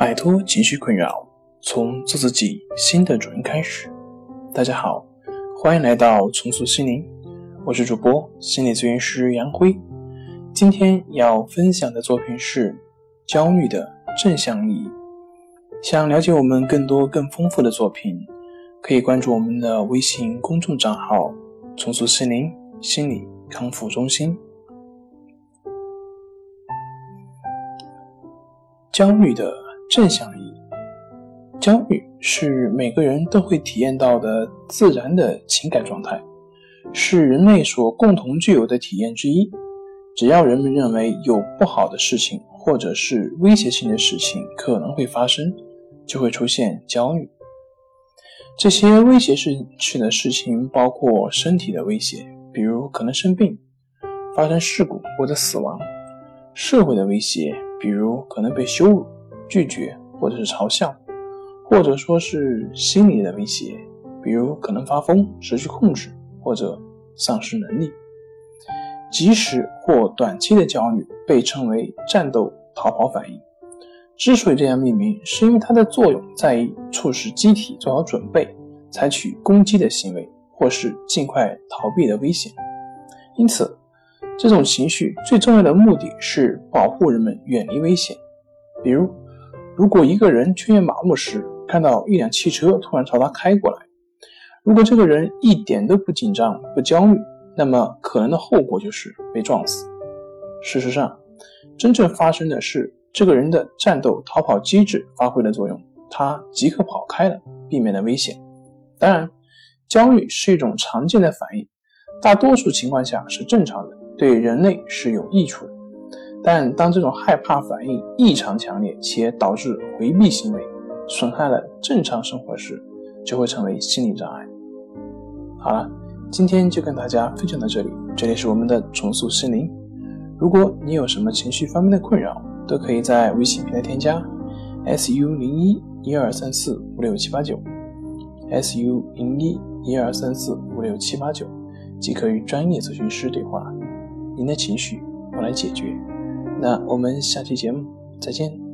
摆脱情绪困扰，从做自己新的主人开始。大家好，欢迎来到重塑心灵，我是主播心理咨询师杨辉。今天要分享的作品是焦虑的正向意义。想了解我们更多更丰富的作品，可以关注我们的微信公众账号“重塑心灵心理康复中心”。焦虑的。正向意义，焦虑是每个人都会体验到的自然的情感状态，是人类所共同具有的体验之一。只要人们认为有不好的事情或者是威胁性的事情可能会发生，就会出现焦虑。这些威胁性的事情包括身体的威胁，比如可能生病、发生事故或者死亡；社会的威胁，比如可能被羞辱。拒绝，或者是嘲笑，或者说是心理的威胁，比如可能发疯、失去控制或者丧失能力。即时或短期的焦虑被称为战斗逃跑反应。之所以这样命名，是因为它的作用在于促使机体做好准备，采取攻击的行为，或是尽快逃避的危险。因此，这种情绪最重要的目的是保护人们远离危险，比如。如果一个人穿越马路时看到一辆汽车突然朝他开过来，如果这个人一点都不紧张不焦虑，那么可能的后果就是被撞死。事实上，真正发生的是这个人的战斗逃跑机制发挥了作用，他即刻跑开了，避免了危险。当然，焦虑是一种常见的反应，大多数情况下是正常的，对人类是有益处的。但当这种害怕反应异常强烈，且导致回避行为，损害了正常生活时，就会成为心理障碍。好了，今天就跟大家分享到这里。这里是我们的重塑心灵。如果你有什么情绪方面的困扰，都可以在微信平台添加 s u 零一一二三四五六七八九 s u 零一一二三四五六七八九，即可与专业咨询师对话。您的情绪，我来解决。那我们下期节目再见。